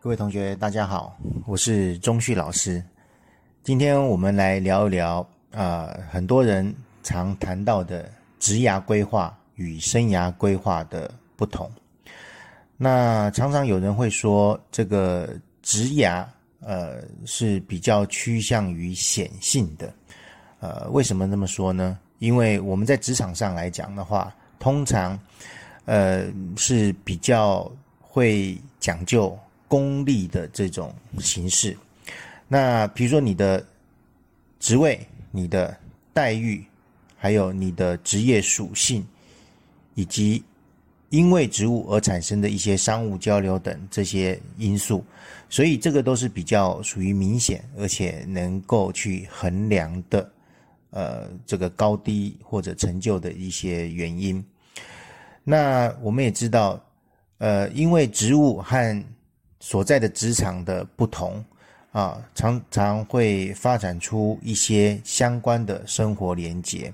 各位同学，大家好，我是钟旭老师。今天我们来聊一聊啊，很多人常谈到的职涯规划与生涯规划的不同。那常常有人会说，这个职涯呃是比较趋向于显性的。呃，为什么这么说呢？因为我们在职场上来讲的话，通常呃是比较会讲究。功利的这种形式，那比如说你的职位、你的待遇，还有你的职业属性，以及因为职务而产生的一些商务交流等这些因素，所以这个都是比较属于明显而且能够去衡量的，呃，这个高低或者成就的一些原因。那我们也知道，呃，因为职务和所在的职场的不同，啊，常常会发展出一些相关的生活连结，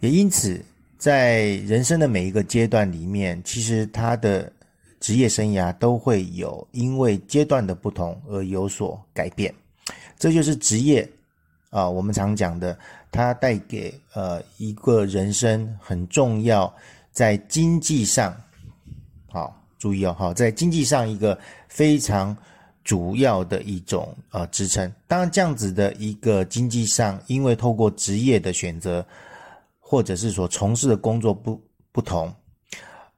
也因此，在人生的每一个阶段里面，其实他的职业生涯都会有因为阶段的不同而有所改变，这就是职业啊，我们常讲的，它带给呃一个人生很重要，在经济上，好。注意哦，好，在经济上一个非常主要的一种呃支撑。当然，这样子的一个经济上，因为透过职业的选择，或者是所从事的工作不不同，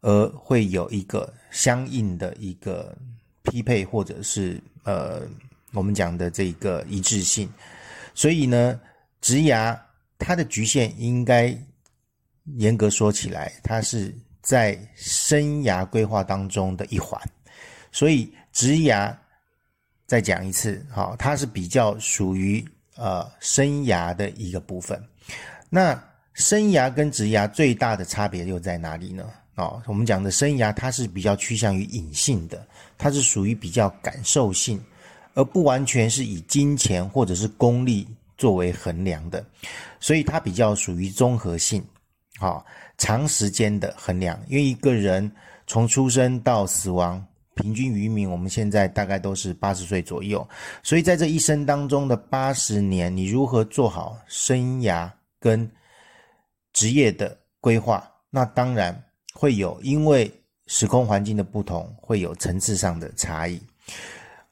而会有一个相应的一个匹配，或者是呃我们讲的这个一致性。所以呢，职涯它的局限应该严格说起来，它是。在生涯规划当中的一环，所以职涯再讲一次，好，它是比较属于呃生涯的一个部分。那生涯跟职涯最大的差别又在哪里呢？啊，我们讲的生涯它是比较趋向于隐性的，它是属于比较感受性，而不完全是以金钱或者是功利作为衡量的，所以它比较属于综合性，好。长时间的衡量，因为一个人从出生到死亡，平均余命，我们现在大概都是八十岁左右，所以在这一生当中的八十年，你如何做好生涯跟职业的规划？那当然会有，因为时空环境的不同，会有层次上的差异。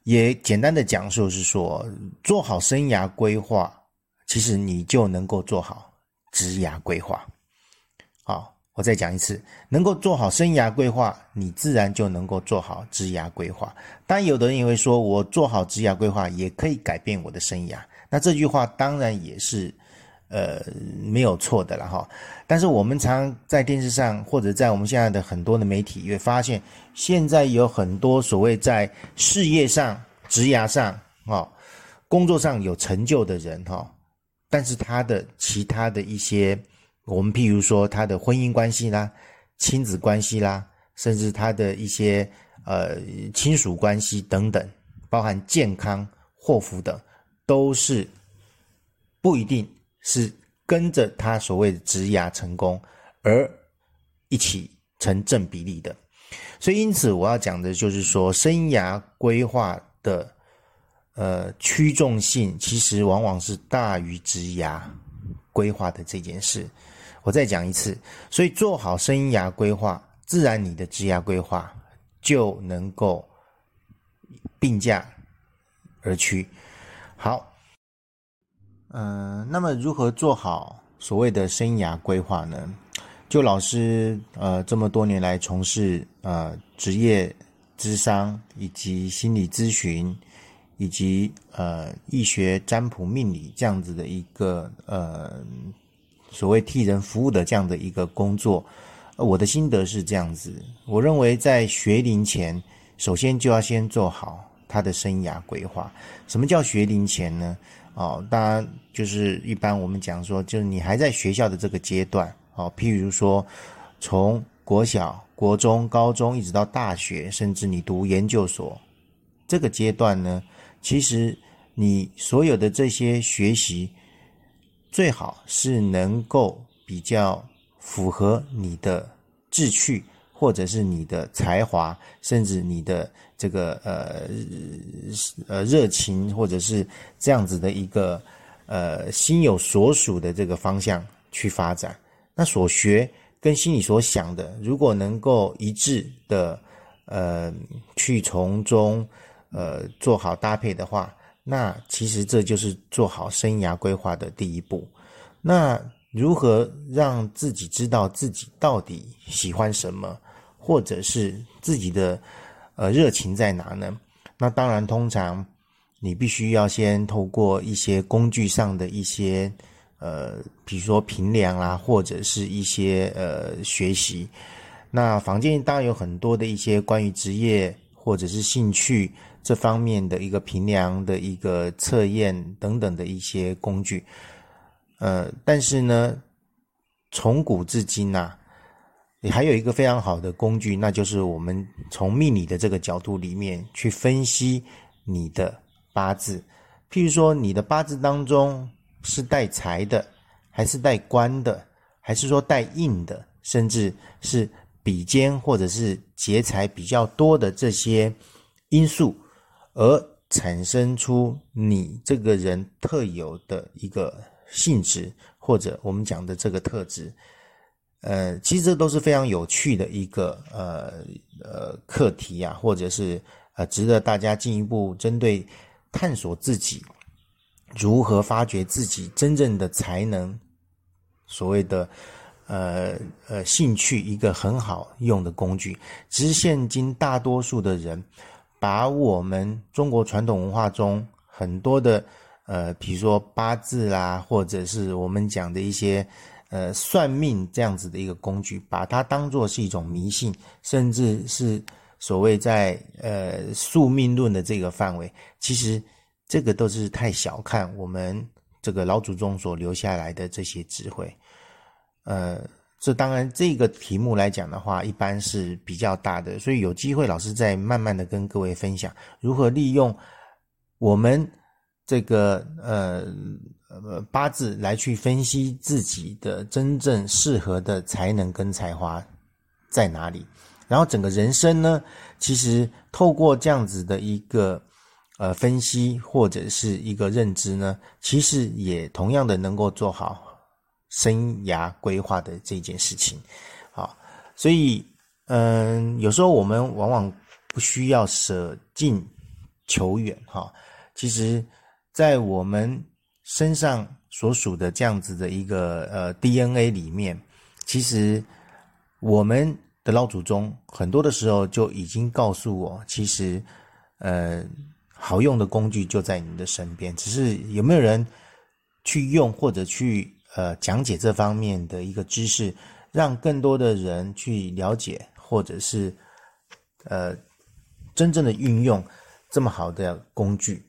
也简单的讲述是说，做好生涯规划，其实你就能够做好职涯规划。好，我再讲一次，能够做好生涯规划，你自然就能够做好职涯规划。但，有的人也会说，我做好职涯规划也可以改变我的生涯。那这句话当然也是，呃，没有错的了哈。但是我们常在电视上或者在我们现在的很多的媒体也发现，现在有很多所谓在事业上、职涯上、哈工作上有成就的人哈，但是他的其他的一些。我们譬如说他的婚姻关系啦、亲子关系啦，甚至他的一些呃亲属关系等等，包含健康、祸福等，都是不一定是跟着他所谓的职涯成功而一起成正比例的。所以，因此我要讲的就是说，生涯规划的呃驱重性，其实往往是大于职涯规划的这件事。我再讲一次，所以做好生涯规划，自然你的职业规划就能够并驾而驱。好，嗯，那么如何做好所谓的生涯规划呢？就老师呃这么多年来从事呃职业智商以及心理咨询以及呃易学占卜命理这样子的一个呃。所谓替人服务的这样的一个工作，我的心得是这样子。我认为在学龄前，首先就要先做好他的生涯规划。什么叫学龄前呢？哦，当然就是一般我们讲说，就是你还在学校的这个阶段，哦，譬如说从国小、国中、高中一直到大学，甚至你读研究所这个阶段呢，其实你所有的这些学习。最好是能够比较符合你的志趣，或者是你的才华，甚至你的这个呃呃热情，或者是这样子的一个呃心有所属的这个方向去发展。那所学跟心里所想的，如果能够一致的呃去从中呃做好搭配的话。那其实这就是做好生涯规划的第一步。那如何让自己知道自己到底喜欢什么，或者是自己的呃热情在哪呢？那当然，通常你必须要先透过一些工具上的一些呃，比如说评量啦，或者是一些呃学习。那房间当然有很多的一些关于职业或者是兴趣。这方面的一个评量的一个测验等等的一些工具，呃，但是呢，从古至今呐，你还有一个非常好的工具，那就是我们从命理的这个角度里面去分析你的八字。譬如说，你的八字当中是带财的，还是带官的，还是说带印的，甚至是比肩或者是劫财比较多的这些因素。而产生出你这个人特有的一个性质，或者我们讲的这个特质，呃，其实这都是非常有趣的一个呃呃课题啊，或者是呃值得大家进一步针对探索自己如何发掘自己真正的才能，所谓的呃呃兴趣一个很好用的工具。其实现今大多数的人。把我们中国传统文化中很多的，呃，比如说八字啦，或者是我们讲的一些，呃，算命这样子的一个工具，把它当做是一种迷信，甚至是所谓在呃宿命论的这个范围，其实这个都是太小看我们这个老祖宗所留下来的这些智慧，呃。这当然，这个题目来讲的话，一般是比较大的，所以有机会老师再慢慢的跟各位分享如何利用我们这个呃呃八字来去分析自己的真正适合的才能跟才华在哪里，然后整个人生呢，其实透过这样子的一个呃分析或者是一个认知呢，其实也同样的能够做好。生涯规划的这件事情，好，所以，嗯，有时候我们往往不需要舍近求远，哈。其实，在我们身上所属的这样子的一个呃 DNA 里面，其实我们的老祖宗很多的时候就已经告诉我，其实，呃，好用的工具就在你的身边，只是有没有人去用或者去。呃，讲解这方面的一个知识，让更多的人去了解，或者是呃，真正的运用这么好的工具。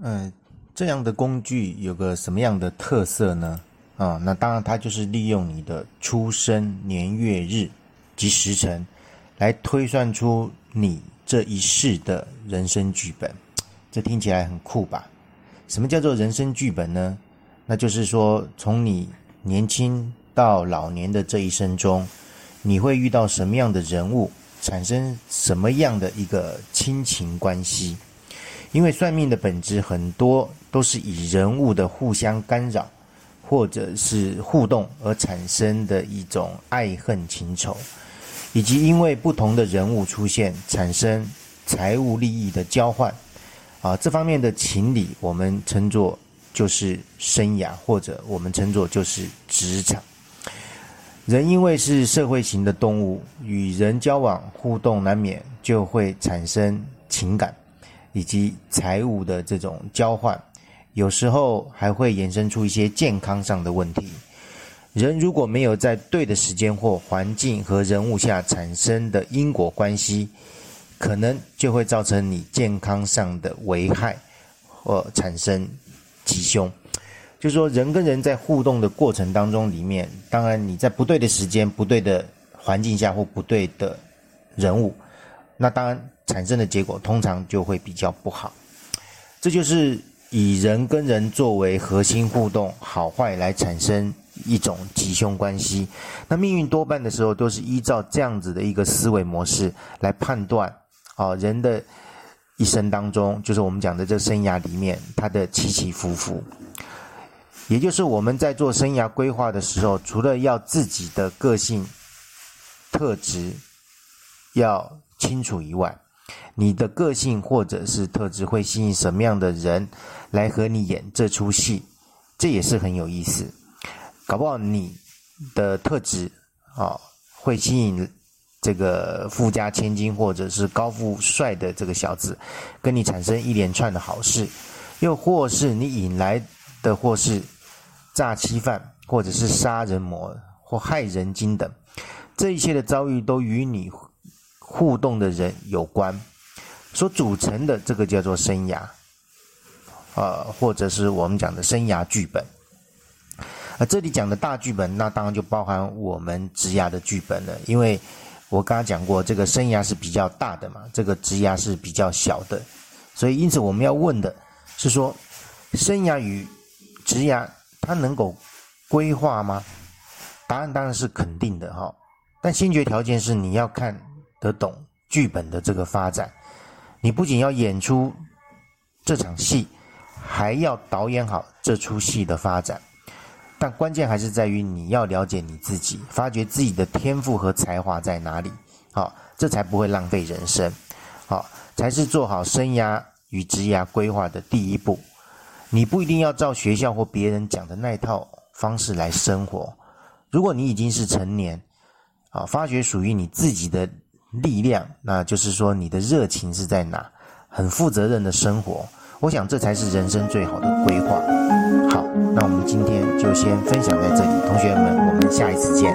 嗯，这样的工具有个什么样的特色呢？啊，那当然，它就是利用你的出生年月日及时辰，来推算出你这一世的人生剧本。这听起来很酷吧？什么叫做人生剧本呢？那就是说，从你年轻到老年的这一生中，你会遇到什么样的人物，产生什么样的一个亲情关系？因为算命的本质很多都是以人物的互相干扰，或者是互动而产生的一种爱恨情仇，以及因为不同的人物出现，产生财务利益的交换。啊，这方面的情理，我们称作。就是生涯，或者我们称作就是职场。人因为是社会型的动物，与人交往互动难免就会产生情感，以及财务的这种交换，有时候还会衍生出一些健康上的问题。人如果没有在对的时间或环境和人物下产生的因果关系，可能就会造成你健康上的危害或产生。吉凶，就是说，人跟人在互动的过程当中，里面当然你在不对的时间、不对的环境下或不对的人物，那当然产生的结果通常就会比较不好。这就是以人跟人作为核心互动好坏来产生一种吉凶关系。那命运多半的时候都是依照这样子的一个思维模式来判断啊，人的一生当中，就是我们讲的这生涯里面，它的起起伏伏。也就是我们在做生涯规划的时候，除了要自己的个性特质要清楚以外，你的个性或者是特质会吸引什么样的人来和你演这出戏？这也是很有意思。搞不好你的特质啊，会吸引这个富家千金或者是高富帅的这个小子跟你产生一连串的好事，又或是你引来的或是诈欺犯，或者是杀人魔或害人精等，这一切的遭遇都与你互动的人有关。所组成的这个叫做生涯，呃，或者是我们讲的生涯剧本。啊，这里讲的大剧本，那当然就包含我们职涯的剧本了。因为我刚刚讲过，这个生涯是比较大的嘛，这个职涯是比较小的，所以因此我们要问的是说，生涯与职涯它能够规划吗？答案当然是肯定的哈，但先决条件是你要看得懂剧本的这个发展。你不仅要演出这场戏，还要导演好这出戏的发展。但关键还是在于你要了解你自己，发掘自己的天赋和才华在哪里。好，这才不会浪费人生。好，才是做好生涯与职业规划的第一步。你不一定要照学校或别人讲的那套方式来生活。如果你已经是成年，啊，发掘属于你自己的。力量，那就是说你的热情是在哪？很负责任的生活，我想这才是人生最好的规划。好，那我们今天就先分享在这里，同学们，我们下一次见。